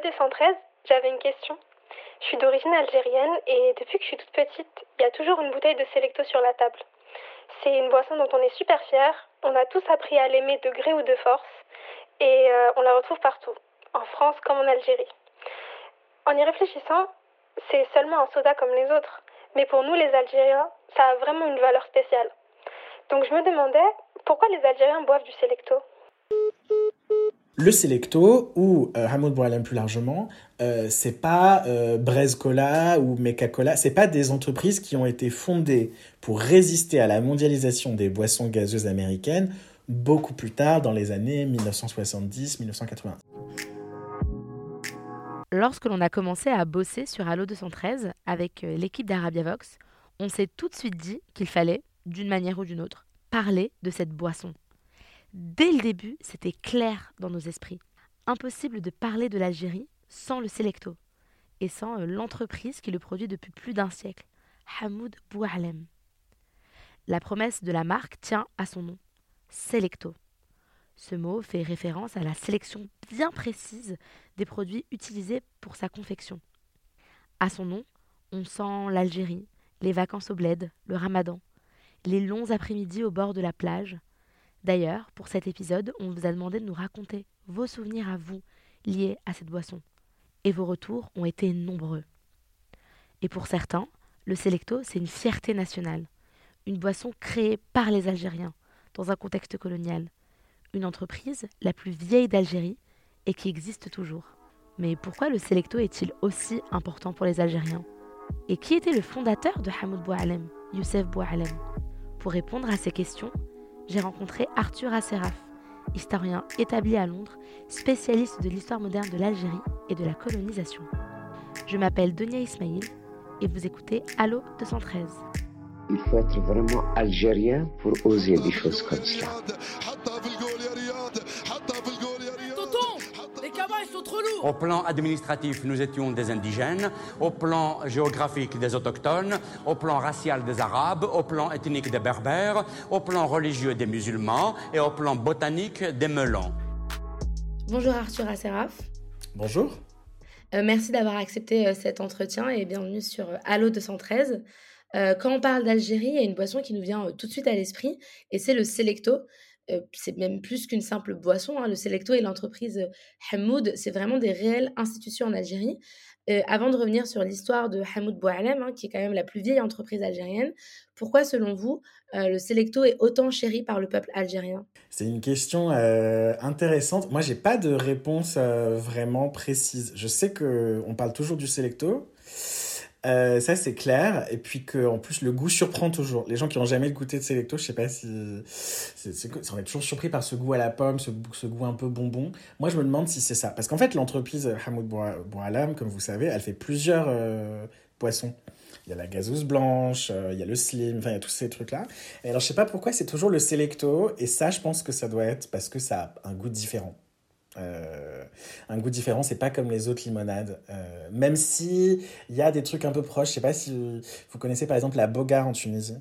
Allo 213, j'avais une question. Je suis d'origine algérienne et depuis que je suis toute petite, il y a toujours une bouteille de Selecto sur la table. C'est une boisson dont on est super fier. On a tous appris à l'aimer de gré ou de force et euh, on la retrouve partout, en France comme en Algérie. En y réfléchissant, c'est seulement un soda comme les autres, mais pour nous les Algériens, ça a vraiment une valeur spéciale. Donc je me demandais pourquoi les Algériens boivent du Selecto? Le Selecto, ou euh, Hamoud Boualem plus largement, euh, c'est pas euh, Cola ou Meca Cola, c'est pas des entreprises qui ont été fondées pour résister à la mondialisation des boissons gazeuses américaines beaucoup plus tard dans les années 1970-1980. Lorsque l'on a commencé à bosser sur Allo 213 avec euh, l'équipe d'Arabia Vox, on s'est tout de suite dit qu'il fallait, d'une manière ou d'une autre, parler de cette boisson. Dès le début, c'était clair dans nos esprits. Impossible de parler de l'Algérie sans le Selecto et sans euh, l'entreprise qui le produit depuis plus d'un siècle, Hamoud Boualem. La promesse de la marque tient à son nom, Selecto. Ce mot fait référence à la sélection bien précise des produits utilisés pour sa confection. À son nom, on sent l'Algérie, les vacances au bled, le ramadan, les longs après-midi au bord de la plage. D'ailleurs, pour cet épisode, on vous a demandé de nous raconter vos souvenirs à vous liés à cette boisson. Et vos retours ont été nombreux. Et pour certains, le Selecto, c'est une fierté nationale, une boisson créée par les Algériens dans un contexte colonial, une entreprise la plus vieille d'Algérie et qui existe toujours. Mais pourquoi le Selecto est-il aussi important pour les Algériens? Et qui était le fondateur de Hamoud Boualem, Youssef Boualem? Pour répondre à ces questions, j'ai rencontré Arthur Asseraf, historien établi à Londres, spécialiste de l'histoire moderne de l'Algérie et de la colonisation. Je m'appelle Donia Ismail et vous écoutez Allo 213. Il faut être vraiment algérien pour oser des choses comme cela. Au plan administratif, nous étions des indigènes. Au plan géographique, des autochtones. Au plan racial, des arabes. Au plan ethnique, des berbères. Au plan religieux, des musulmans. Et au plan botanique, des melons. Bonjour Arthur Asseraf. Bonjour. Euh, merci d'avoir accepté euh, cet entretien et bienvenue sur euh, Allo 213. Euh, quand on parle d'Algérie, il y a une boisson qui nous vient euh, tout de suite à l'esprit et c'est le Selecto. C'est même plus qu'une simple boisson. hein. Le Selecto et l'entreprise Hamoud, c'est vraiment des réelles institutions en Algérie. Avant de revenir sur l'histoire de Hamoud Boualem, hein, qui est quand même la plus vieille entreprise algérienne, pourquoi, selon vous, le Selecto est autant chéri par le peuple algérien? C'est une question intéressante. Moi, j'ai pas de réponse vraiment précise. Je sais que on parle toujours du Selecto. Euh, ça, c'est clair. Et puis que, en plus, le goût surprend toujours. Les gens qui n'ont jamais goûté de Selecto, je sais pas si. c'est- c'est- on est toujours surpris par ce goût à la pomme, ce, goût un peu bonbon. Moi, je me demande si c'est ça. Parce qu'en fait, l'entreprise Hamoud Boua- Boualam, comme vous savez, elle fait plusieurs euh, boissons. Il y a la gazeuse blanche, euh, il y a le slim, enfin, il y a tous ces trucs-là. Et alors, je sais pas pourquoi c'est toujours le Selecto. Et ça, je pense que ça doit être parce que ça a un goût différent. Euh, un goût différent, c'est pas comme les autres limonades. Euh, même si il y a des trucs un peu proches. Je sais pas si vous connaissez par exemple la Bogar en Tunisie.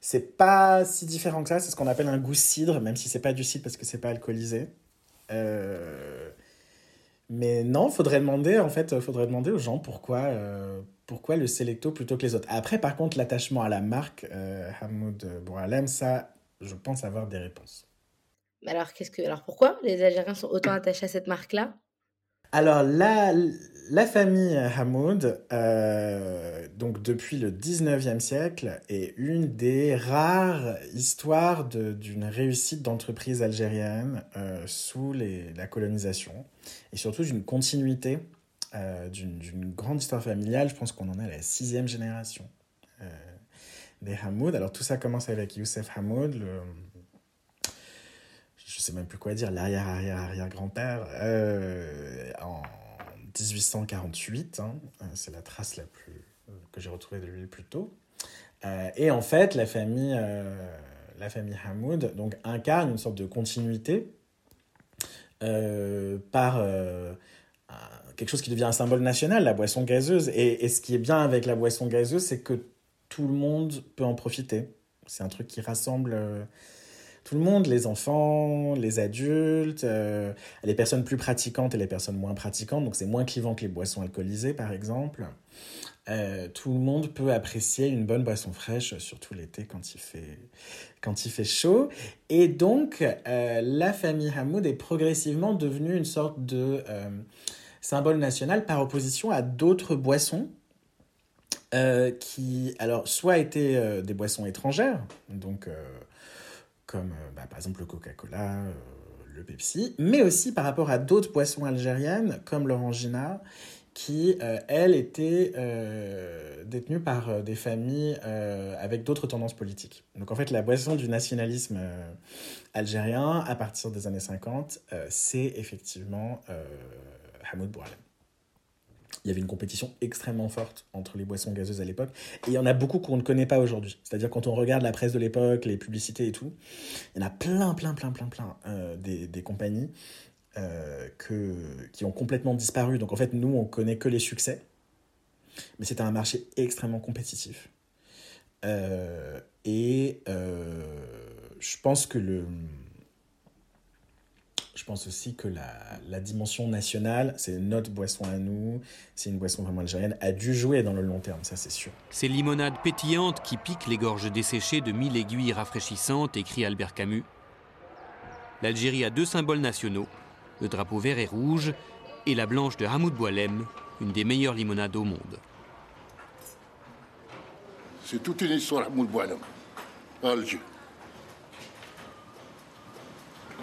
C'est pas si différent que ça. C'est ce qu'on appelle un goût cidre, même si c'est pas du cidre parce que c'est pas alcoolisé. Euh, mais non, faudrait demander en fait, faudrait demander aux gens pourquoi, pourquoi le Selecto plutôt que les autres. Après, par contre, l'attachement à la marque Hamoud Boualem, ça, je pense avoir des réponses. Alors, qu'est-ce que, alors pourquoi les Algériens sont autant attachés à cette marque-là? Alors, la, la famille Hamoud, euh, donc depuis le 19e siècle, est une des rares histoires d'une réussite d'entreprise algérienne euh, sous les- la colonisation et surtout d'une continuité euh, d'une grande histoire familiale. Je pense qu'on en est à la sixième génération des Hamoud. Alors, tout ça commence avec Youssef Hamoud, le sais même plus quoi dire, l'arrière-arrière-arrière-grand-père, euh, en 1848. hein, euh, c'est la trace la plus que j'ai retrouvée de lui plus tôt. Euh, et en fait, la famille, euh, la famille Hamoud donc, incarne une sorte de continuité euh, par euh, quelque chose qui devient un symbole national, la boisson gazeuse. Et ce qui est bien avec la boisson gazeuse, c'est que tout le monde peut en profiter. C'est un truc qui rassemble. Euh, tout le monde, les enfants, les adultes, les personnes plus pratiquantes et les personnes moins pratiquantes. Donc c'est moins clivant que les boissons alcoolisées, par exemple. Euh, tout le monde peut apprécier une bonne boisson fraîche, surtout l'été quand il fait, quand il fait chaud. Et donc, euh, la famille Hamoud est progressivement devenue une sorte de euh, symbole national par opposition à d'autres boissons qui, alors, soit étaient des boissons étrangères, donc comme bah, par exemple le Coca-Cola, le Pepsi, mais aussi par rapport à d'autres boissons algériennes comme l'orangina qui, euh, elle, était euh, détenue par euh, des familles avec d'autres tendances politiques. Donc en fait, la boisson du nationalisme algérien, à partir des années 50, c'est effectivement Hamoud Boualem. Il y avait une compétition extrêmement forte entre les boissons gazeuses à l'époque. Et il y en a beaucoup qu'on ne connaît pas aujourd'hui. C'est-à-dire quand on regarde la presse de l'époque, les publicités et tout, il y en a plein, plein, plein, plein, plein des, des compagnies euh, que, qui ont complètement disparu. Donc en fait, nous, on connaît que les succès. Mais c'était un marché extrêmement compétitif. Euh, et euh, je pense que le. Je pense aussi que la, la dimension nationale, c'est notre boisson à nous, c'est une boisson vraiment algérienne, a dû jouer dans le long terme, ça c'est sûr. Ces limonades pétillantes qui piquent les gorges desséchées de mille aiguilles rafraîchissantes, écrit Albert Camus. L'Algérie a deux symboles nationaux, le drapeau vert et rouge, et la blanche de Hamoud Boualem, une des meilleures limonades au monde. C'est toute une histoire, Hamoud Boualem, Alger.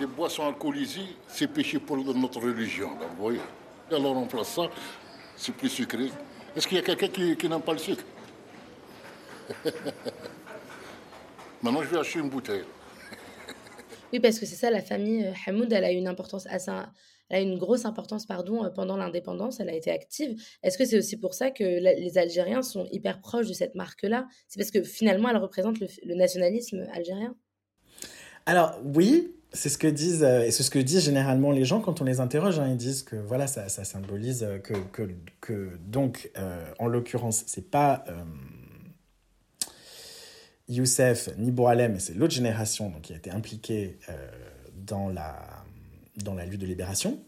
Les boissons alcoolisées, c'est péché pour notre religion, vous voyez. alors on remplace ça, c'est plus sucré. Est-ce qu'il y a quelqu'un qui, qui n'aime pas le sucre? Maintenant, je vais acheter une bouteille. Oui, parce que c'est ça, la famille euh, Hamoud, elle a une importance assez, elle a une grosse importance pardon, euh, pendant l'indépendance, elle a été active. Est-ce que c'est aussi pour ça que les Algériens sont hyper proches de cette marque-là? C'est parce que finalement, elle représente le, nationalisme algérien? Alors oui, c'est ce que disent euh, c'est ce que disent généralement les gens quand on les interroge. Hein. ils disent que voilà, ça, ça symbolise que, que, que donc en l'occurrence, c'est pas Youssef ni mais c'est l'autre génération donc, qui a été impliquée euh, dans, la, dans la lutte de libération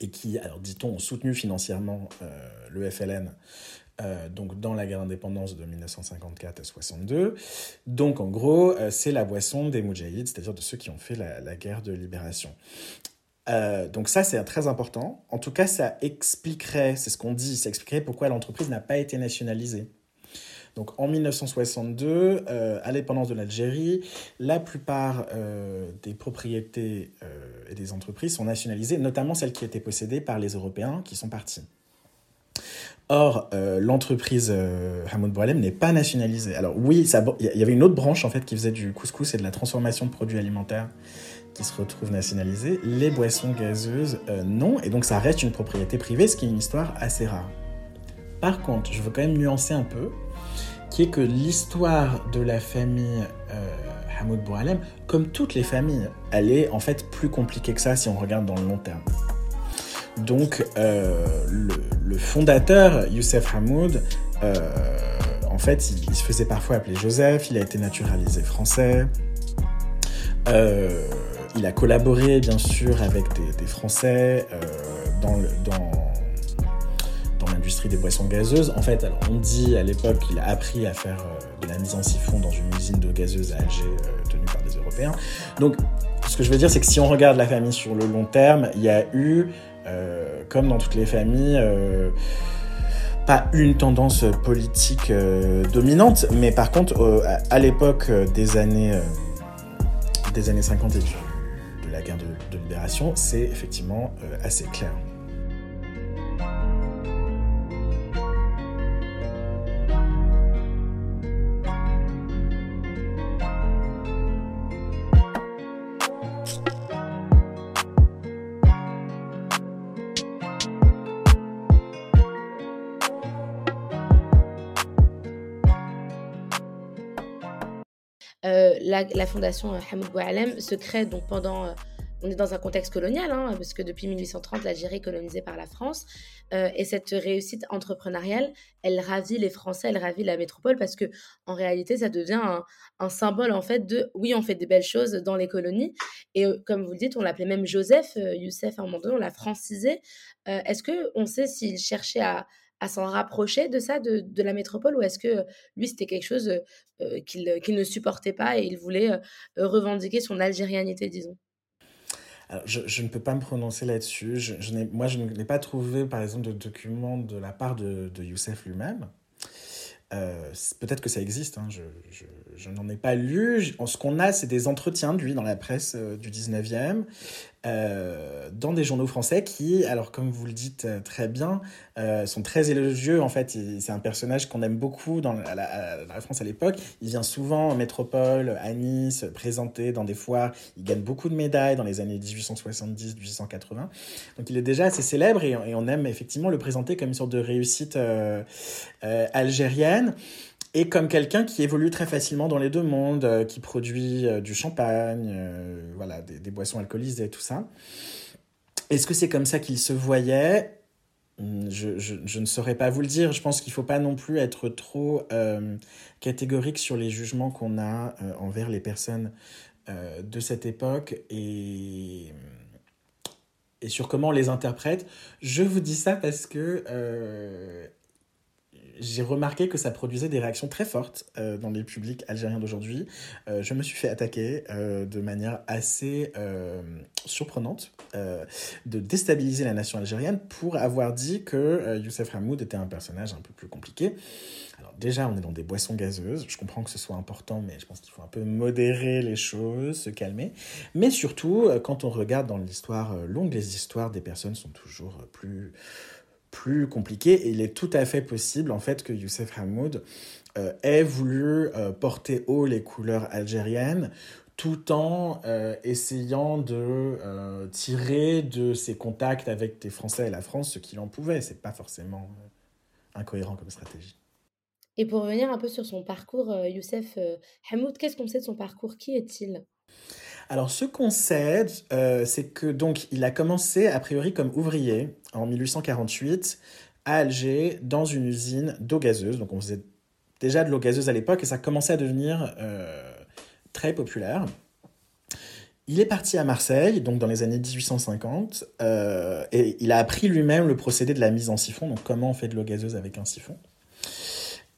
et qui, alors dit-on, ont soutenu financièrement euh, le FLN euh, donc dans la guerre d'indépendance de 1954 à 62. Donc en gros, c'est la boisson des Moudjahids, c'est-à-dire de ceux qui ont fait la, guerre de libération. donc ça, c'est très important. En tout cas, ça expliquerait, c'est ce qu'on dit, ça expliquerait pourquoi l'entreprise n'a pas été nationalisée. Donc en 1962, euh, à l'indépendance de l'Algérie, la plupart euh, des propriétés euh, et des entreprises sont nationalisées, notamment celles qui étaient possédées par les Européens qui sont partis. Or, l'entreprise Hamoud Boualem n'est pas nationalisée. Alors oui, il y avait une autre branche en fait qui faisait du couscous et de la transformation de produits alimentaires qui se retrouve nationalisée. Les boissons gazeuses, non. Et donc ça reste une propriété privée, ce qui est une histoire assez rare. Par contre, je veux quand même nuancer un peu qui est que l'histoire de la famille euh, Hamoud Boualem, comme toutes les familles, elle est en fait plus compliquée que ça si on regarde dans le long terme. Donc, euh, le, fondateur, Youssef Hamoud, euh, en fait, il, se faisait parfois appeler Joseph, il a été naturalisé français. il a collaboré, bien sûr, avec des, Français dans, le, dans l'industrie des boissons gazeuses. En fait, on dit à l'époque qu'il a appris à faire euh, de la mise en siphon dans une usine de gazeuse à Alger euh, tenue par des Européens. Donc, ce que je veux dire, c'est que si on regarde la famille sur le long terme, il y a eu, euh, comme dans toutes les familles, pas une tendance politique dominante, mais par contre, à, l'époque des années des années 50 et de la guerre de libération, c'est effectivement assez clair. La, fondation euh, Hamoud Boualem se crée donc pendant, euh, on est dans un contexte colonial, hein, parce que depuis 1830, l'Algérie est colonisée par la France. Euh, et cette réussite entrepreneuriale, elle ravit les Français, elle ravit la métropole, parce que en réalité, ça devient un, symbole en fait de oui, on fait des belles choses dans les colonies. Et comme vous le dites, on l'appelait même Joseph, Youssef à un moment donné, on l'a francisé. Est-ce que on sait s'il cherchait à, s'en rapprocher de ça, de, la métropole, ou est-ce que lui, c'était quelque chose qu'il ne supportait pas et il voulait revendiquer son algérianité, disons? Je, ne peux pas me prononcer là-dessus. Je, moi, je n'ai pas trouvé, par exemple, de document de la part de, de Youssef lui-même. Euh, peut-être que ça existe, hein, je, je, n'en ai pas lu. Ce qu'on a, c'est des entretiens de lui dans la presse euh, du 19e, euh, dans des journaux français qui, alors comme vous le dites très bien, sont très élogieux. En fait, c'est un personnage qu'on aime beaucoup dans la, France à l'époque. Il vient souvent en métropole, à Nice, présenté dans des foires. Il gagne beaucoup de médailles dans les années 1870-1880. Donc il est déjà assez célèbre et, et, on aime effectivement le présenter comme une sorte de réussite algérienne et comme quelqu'un qui évolue très facilement dans les deux mondes, euh, qui produit euh, du champagne, euh, voilà, des, boissons alcoolisées tout ça. Est-ce que c'est comme ça qu'il se voyait? Hmm, je, ne saurais pas vous le dire. Je pense qu'il ne faut pas non plus être trop catégorique sur les jugements qu'on a envers les personnes de cette époque et sur comment on les interprète. Je vous dis ça parce que j'ai remarqué que ça produisait des réactions très fortes euh, dans les publics algériens d'aujourd'hui. Euh, je me suis fait attaquer euh, de manière assez surprenante de déstabiliser la nation algérienne pour avoir dit que Youssef Hamoud était un personnage un peu plus compliqué. Alors déjà, on est dans des boissons gazeuses. Je comprends que ce soit important, mais je pense qu'il faut un peu modérer les choses, se calmer. Mais surtout, quand on regarde dans l'histoire longue, les histoires des personnes sont toujours plus plus compliqué. Et il est tout à fait possible, en fait, que Youssef Hamoud euh, ait voulu euh, porter haut les couleurs algériennes tout en euh, essayant de tirer de ses contacts avec les Français et la France ce qu'il en pouvait. C'est pas forcément incohérent comme stratégie. Et pour revenir un peu sur son parcours, Youssef Hamoud, qu'est-ce qu'on sait de son parcours? Qui est-il? Alors, ce qu'on sait, euh, c'est que donc il a commencé a priori comme ouvrier en 1848 à Alger dans une usine d'eau gazeuse. Donc, on faisait déjà de l'eau gazeuse à l'époque et ça commençait à devenir euh, très populaire. Il est parti à Marseille, donc dans les années 1850, euh, et il a appris lui-même le procédé de la mise en siphon, donc comment on fait de l'eau gazeuse avec un siphon?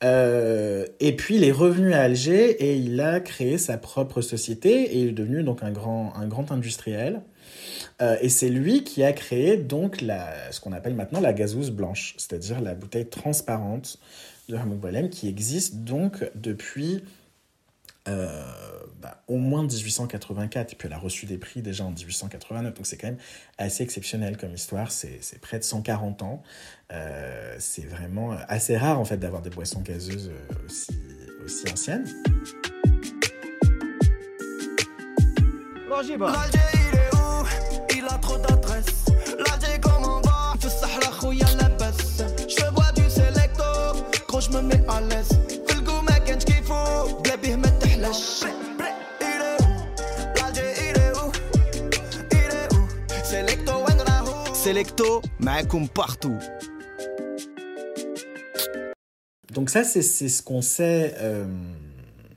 Euh, et puis il est revenu à Alger et il a créé sa propre société et il est devenu donc un grand, un grand industriel. Euh, et c'est lui qui a créé donc la, ce qu'on appelle maintenant la gazouze blanche, c'est-à-dire la bouteille transparente de Hamoud qui existe donc depuis euh, bah, au moins 1884, et puis elle a reçu des prix déjà en 1889, donc c'est quand même assez exceptionnel comme histoire, c'est près de 140 ans, euh, c'est vraiment assez rare en fait d'avoir des boissons gazeuses euh, aussi, aussi anciennes. L'Alger il est où? Il a trop d'adresses. Donc ça, c'est ce qu'on sait, euh,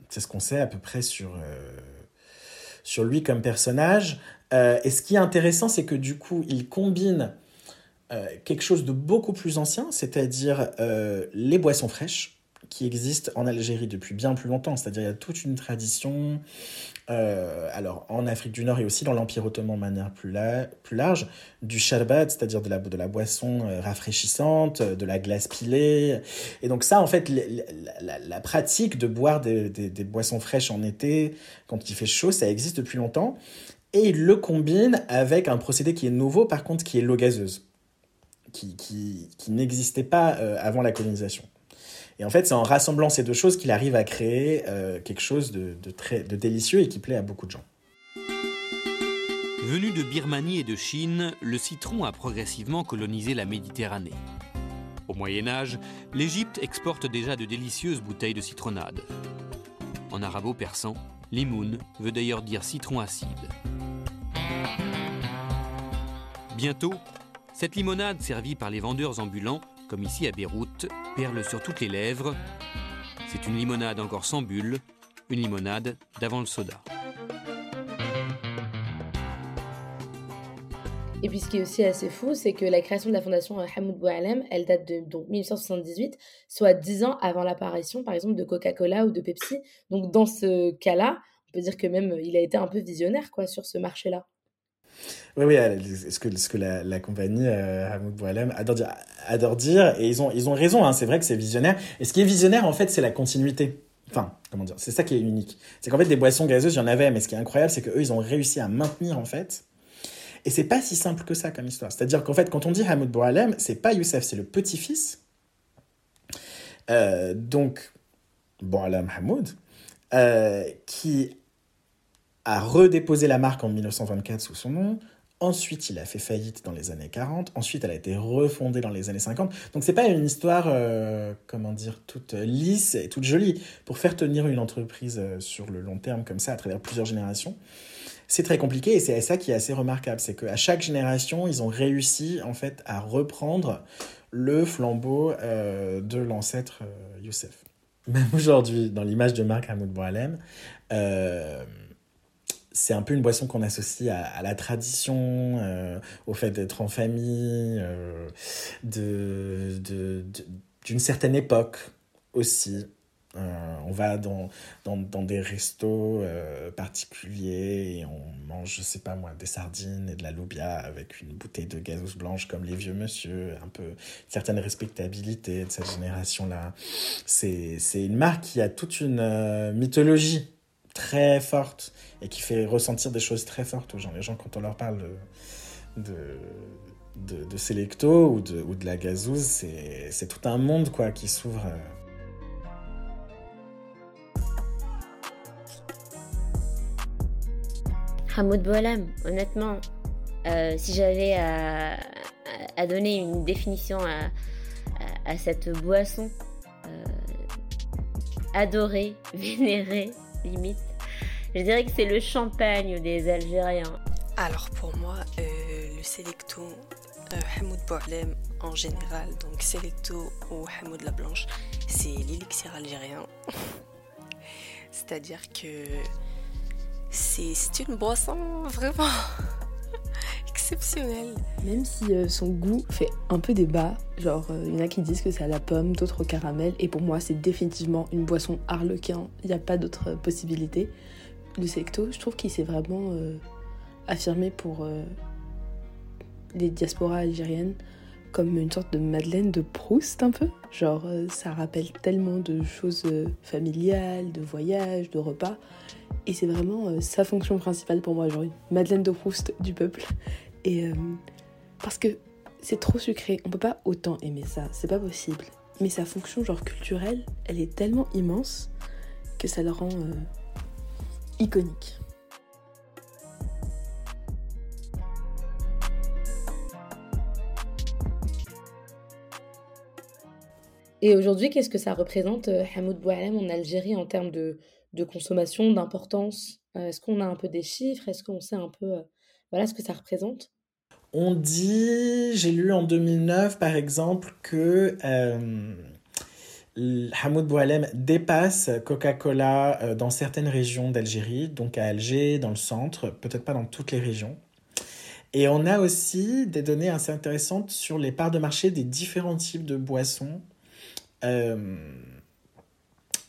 c'est ce qu'on sait à peu près sur, euh, lui comme personnage. Euh, et ce qui est intéressant, c'est que du coup, il combine quelque chose de beaucoup plus ancien, c'est-à-dire les boissons fraîches, qui existent en Algérie depuis bien plus longtemps. C'est-à-dire il y a toute une tradition, euh, alors en Afrique du Nord et aussi dans l'Empire ottoman de manière plus, large, du sharbat, c'est-à-dire de la, de la boisson euh, rafraîchissante, de la glace pilée. Et donc ça, en fait, la, pratique de boire des, des, boissons fraîches en été, quand il fait chaud, ça existe depuis longtemps. Et il le combine avec un procédé qui est nouveau, par contre, qui est l'eau gazeuse, qui, qui, qui n'existait pas euh, avant la colonisation. Et en fait, c'est en rassemblant ces deux choses qu'il arrive à créer euh, quelque chose de, délicieux et qui plaît à beaucoup de gens. Venu de Birmanie et de Chine, le citron a progressivement colonisé la Méditerranée. Au Moyen Âge, l'Égypte exporte déjà de délicieuses bouteilles de citronnade. En arabo-persan, limoun veut d'ailleurs dire citron acide. Bientôt, cette limonade servie par les vendeurs ambulants, comme ici à Beyrouth, perle sur toutes les lèvres. C'est une limonade encore sans bulle, une limonade d'avant le soda. Et puis ce qui est aussi assez fou, c'est que la création de la fondation Hamoud Boualem, elle date de donc, 1978, soit dix ans avant l'apparition, par exemple, de Coca-Cola ou de Pepsi. Donc dans ce cas-là, on peut dire que même il a été un peu visionnaire quoi sur ce marché-là. Oui, oui, ce que, ce que la, la compagnie euh, Hamoud Boualem adore dire, adore dire, et ils ont, ils ont raison, hein, c'est vrai que c'est visionnaire. Et ce qui est visionnaire, en fait, c'est la continuité. Enfin, comment dire, c'est ça qui est unique. C'est qu'en fait, des boissons gazeuses, il y en avait, mais ce qui est incroyable, c'est qu'eux, ils ont réussi à maintenir, en fait. Et c'est pas si simple que ça comme histoire. C'est-à-dire qu'en fait, quand on dit Hamoud Boualem, c'est pas Youssef, c'est le petit-fils. Euh, donc, Boualem Hamoud, euh, qui a redéposé la marque en 1924 sous son nom. Ensuite, il a fait faillite dans les années 40. Ensuite, elle a été refondée dans les années 50. Donc, c'est pas une histoire, euh, comment dire, toute lisse et toute jolie. Pour faire tenir une entreprise euh, sur le long terme comme ça, à travers plusieurs générations, c'est très compliqué et c'est ça qui est assez remarquable. C'est qu'à chaque génération, ils ont réussi, en fait, à reprendre le flambeau euh, de l'ancêtre Youssef. Même aujourd'hui, dans l'image de Marc Hamoud Boualem, c'est un peu une boisson qu'on associe à, la tradition, euh, au fait d'être en famille, euh, de, d'une certaine époque aussi. Euh, on va dans, dans, dans des restos particuliers et on mange, je sais pas moi, des sardines et de la loubia avec une bouteille de gazouze blanche comme les vieux monsieur, un peu certaine respectabilité de cette génération-là. C'est, c'est une marque qui a toute une mythologie très forte et qui fait ressentir des choses très fortes aux gens. Les gens, quand on leur parle de, de, de, Selecto ou de, ou de la gazouze, c'est tout un monde quoi, qui s'ouvre. Euh. Hamoud Boualam, honnêtement, euh, si j'avais à, à, donner une définition à, à cette boisson, euh, adorée, vénérée, limite. Je dirais que c'est le champagne des Algériens. Alors pour moi, euh, le Selecto, euh, Hamoud Boualem en général, donc Selecto ou Hamoud la Blanche, c'est l'élixir algérien. C'est-à-dire que c'est une boisson vraiment exceptionnelle. Même si euh, son goût fait un peu débat, genre il y en a qui disent que c'est à la pomme, d'autres au caramel, et pour moi c'est définitivement une boisson harlequin, il n'y a pas d'autre possibilité le secto, je trouve qu'il s'est vraiment euh, affirmé pour euh, les diasporas algériennes comme une sorte de Madeleine de Proust un peu. Genre euh, ça rappelle tellement de choses familiales, de voyages, de repas. Et c'est vraiment sa fonction principale pour moi, une Madeleine de Proust du peuple. Et parce que c'est trop sucré, on peut pas autant aimer ça, c'est pas possible. Mais sa fonction genre culturelle, elle est tellement immense que ça le rend iconique. Et aujourd'hui, qu'est-ce que ça représente euh, Hamoud Boualem en Algérie en termes de, de consommation, d'importance. Euh, Est-ce qu'on a un peu des chiffres? Est-ce qu'on sait un peu euh, voilà ce que ça représente? On dit, j'ai lu en 2009 par exemple, que Hamoud Boualem dépasse Coca-Cola euh, dans certaines régions d'Algérie, donc à Alger, dans le centre, peut-être pas dans toutes les régions. Et on a aussi des données assez intéressantes sur les parts de marché des différents types de boissons euh,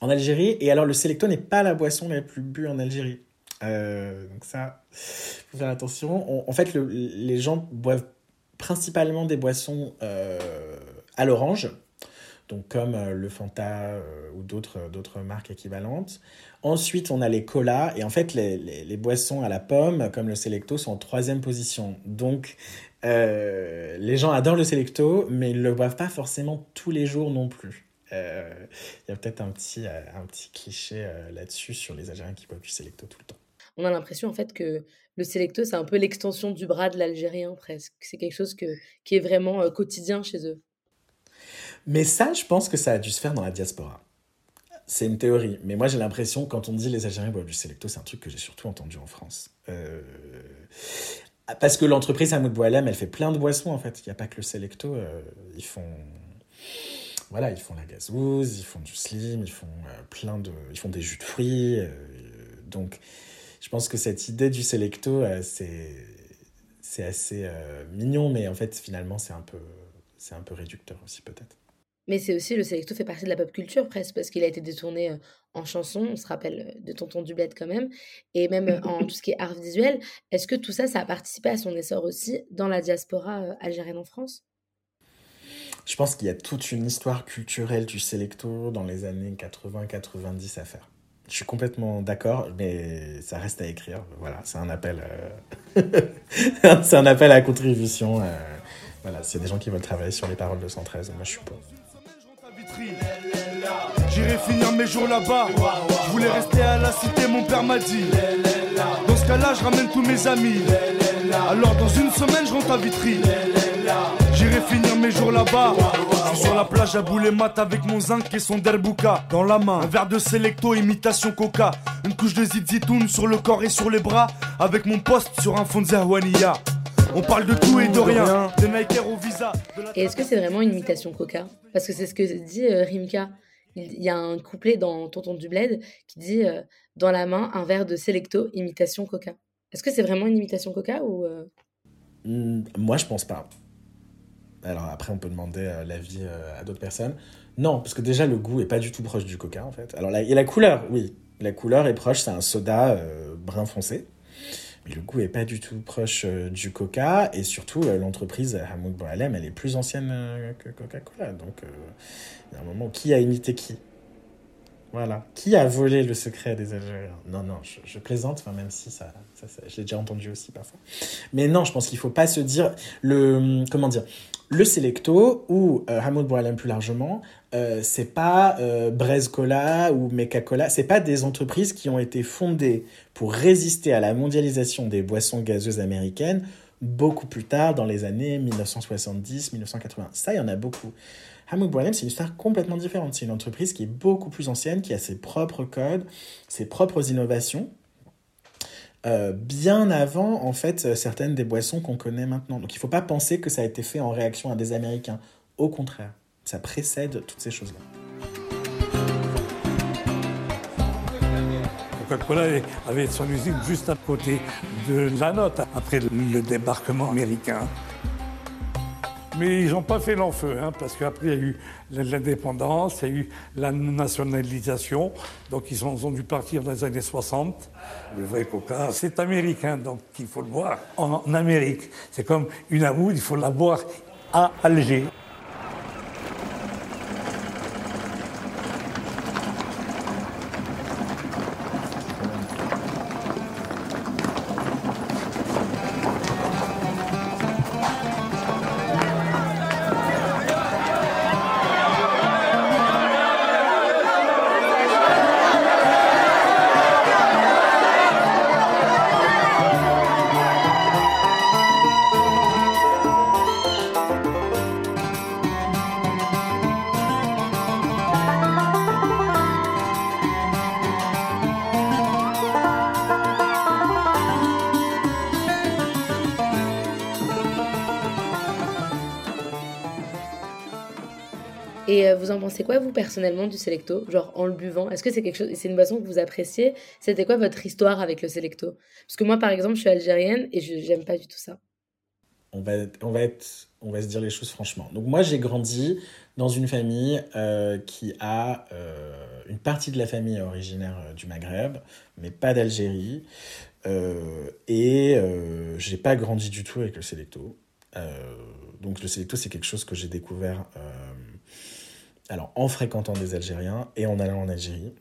en Algérie. Et alors, le Selecto n'est pas la boisson la plus bue en Algérie. Euh, donc ça, faut faire attention. en fait, les gens boivent principalement des boissons à l'orange donc comme euh, le Fanta euh, ou d'autres, marques équivalentes. Ensuite, on a les colas, et en fait, les, les, boissons à la pomme, comme le Selecto, sont en troisième position. Donc, euh, les gens adorent le Selecto, mais ils ne le boivent pas forcément tous les jours non plus. Il y a peut-être un petit, un petit cliché là-dessus sur les Algériens qui boivent du Selecto tout le temps. On a l'impression en fait que le Selecto, c'est un peu l'extension du bras de l'Algérien presque. C'est quelque chose que, qui est vraiment quotidien chez eux. Mais ça, je pense que ça a dû se faire dans la diaspora. C'est une théorie, mais moi j'ai l'impression quand on dit les Algériens boivent du Selecto, c'est un truc que j'ai surtout entendu en France. Euh, Parce que l'entreprise Hamoud Boualem, elle fait plein de boissons en fait. Il n'y a pas que le Selecto. ils font voilà, ils font la gazeuse, ils font du slim, ils font plein de, ils font des jus de fruits. donc, je pense que cette idée du selecto, c'est c'est assez mignon, mais en fait, finalement, c'est un peu c'est un peu réducteur aussi peut-être. Mais c'est aussi, le Selecto fait partie de la pop culture presque, parce qu'il a été détourné en chanson, on se rappelle de Tonton Dublet quand même, et même en tout ce qui est art visuel. Est-ce que tout ça, ça a participé à son essor aussi dans la diaspora algérienne en France? Je pense qu'il y a toute une histoire culturelle du Selecto dans les années 80-90 à faire. Je suis complètement d'accord, mais ça reste à écrire. Voilà, c'est un appel, c'est un appel à contribution. Voilà, s'il y a des gens qui veulent travailler sur les paroles de 113, moi je suis pour. J'irai finir mes jours là-bas. Je voulais rester à la cité, mon père m'a dit. Dans ce cas-là, je ramène tous mes amis. Alors dans une semaine, je rentre à Vitry. J'irai finir mes jours là-bas. Je suis sur la plage à bouler mat avec mon zinc et son derbouka. Dans la main, un verre de Selecto, imitation coca. Une couche de zizitoun sur le corps et sur les bras. Avec mon poste sur un fond de Zahwania. On parle de tout et de rien. Des Nike au visa. Et est-ce que c'est vraiment une imitation Coca? Parce que c'est ce que dit euh, Rimka. Il y a un couplet dans Tonton du Bled qui dit euh, Dans la main, un verre de Selecto, imitation Coca. Est-ce que c'est vraiment une imitation Coca ou euh? hmm, Moi, je pense pas. Alors après, on peut demander l'avis à d'autres personnes. Non, parce que déjà, le goût est pas du tout proche du Coca, en fait. Alors, il y a la couleur, oui. La couleur est proche, c'est un soda brun foncé le goût est pas du tout proche euh, du Coca et surtout euh, l'entreprise Hamoud Boualem elle est plus ancienne euh, que Coca-Cola donc il y a un moment qui a imité qui? Voilà qui a volé le secret des Algériens? Non non je, plaisante même si ça, ça, je l'ai déjà entendu aussi parfois mais non je pense qu'il faut pas se dire le comment dire le Selecto ou Hamoud Boualem plus largement euh, c'est pas euh, Brez Cola ou Meca Cola, c'est pas des entreprises qui ont été fondées pour résister à la mondialisation des boissons gazeuses américaines beaucoup plus tard, dans les années 1970-1980. Ça, il y en a beaucoup. Hamoud Boualem, c'est une histoire complètement différente. C'est une entreprise qui est beaucoup plus ancienne, qui a ses propres codes, ses propres innovations, euh, bien avant, en fait, certaines des boissons qu'on connaît maintenant. Donc il ne faut pas penser que ça a été fait en réaction à des Américains. Au contraire. Ça précède toutes ces choses-là. Coca-Cola avait son usine juste à côté de la note après le débarquement américain. Mais ils n'ont pas fait l'enfeu, hein, parce qu'après il y a eu l'indépendance, il y a eu la nationalisation, donc ils ont, dû partir dans les années 60. Le vrai coca, c'est américain, donc il faut le boire en, en Amérique. C'est comme une amour, il faut la boire à Alger. C'est quoi, vous, personnellement, du Selecto? Genre, en le buvant Est-ce que c'est quelque chose... C'est une boisson que vous appréciez? C'était quoi votre histoire avec le Selecto? Parce que moi, par exemple, je suis algérienne et je n'aime pas du tout ça. On va, on, va on va se dire les choses franchement. Donc moi, j'ai grandi dans une famille euh, qui a... Euh, une partie de la famille originaire euh, du Maghreb, mais pas d'Algérie. et j'ai pas grandi du tout avec le Selecto. donc le Selecto, c'est quelque chose que j'ai découvert alors en fréquentant des Algériens et en allant en Algérie,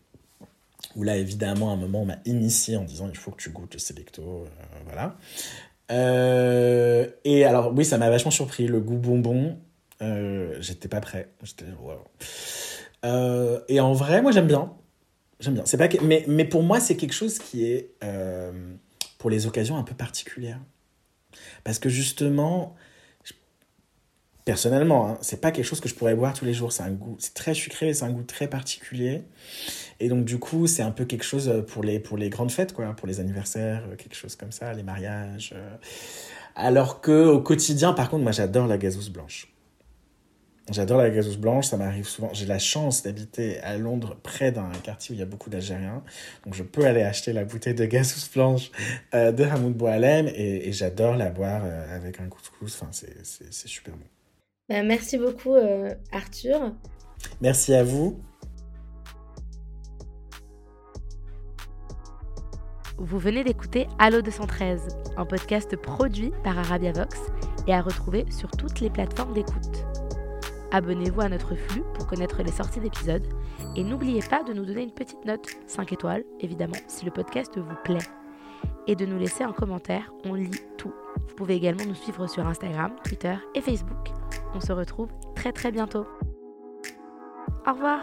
où là évidemment à un moment on m'a initié en disant il faut que tu goûtes le Selecto, euh, voilà. Euh, et alors oui, ça m'a vachement surpris, le goût bonbon, euh, j'étais pas prêt, j'étais et en vrai, moi j'aime bien, j'aime bien. Pas mais, mais pour moi c'est quelque chose qui est pour les occasions un peu particulières, parce que justement personnellement, hein, c'est pas quelque chose que je pourrais boire tous les jours. C'est un goût, c'est très sucré, c'est un goût très particulier. Et donc du coup, c'est un peu quelque chose pour les pour les grandes fêtes, quoi, pour les anniversaires, quelque chose comme ça, les mariages. Alors que au quotidien, par contre, moi, j'adore la gazouze blanche. J'adore la gazouze blanche, ça m'arrive souvent. J'ai la chance d'habiter à Londres, près d'un quartier où il y a beaucoup d'Algériens. Donc je peux aller acheter la bouteille de gazouze blanche euh, de Hamoud Boualem et, et j'adore la boire euh, avec un couscous. Enfin, c'est super bon. Bah, merci beaucoup, euh, Arthur. Merci à vous. Vous venez d'écouter Allo 213, un podcast produit par Arabia Vox et à retrouver sur toutes les plateformes d'écoute. Abonnez-vous à notre flux pour connaître les sorties d'épisodes et n'oubliez pas de nous donner une petite note, 5 étoiles évidemment, si le podcast vous plaît. Et de nous laisser un commentaire, on lit tout. Vous pouvez également nous suivre sur Instagram, Twitter et Facebook. On se retrouve très très bientôt. Au revoir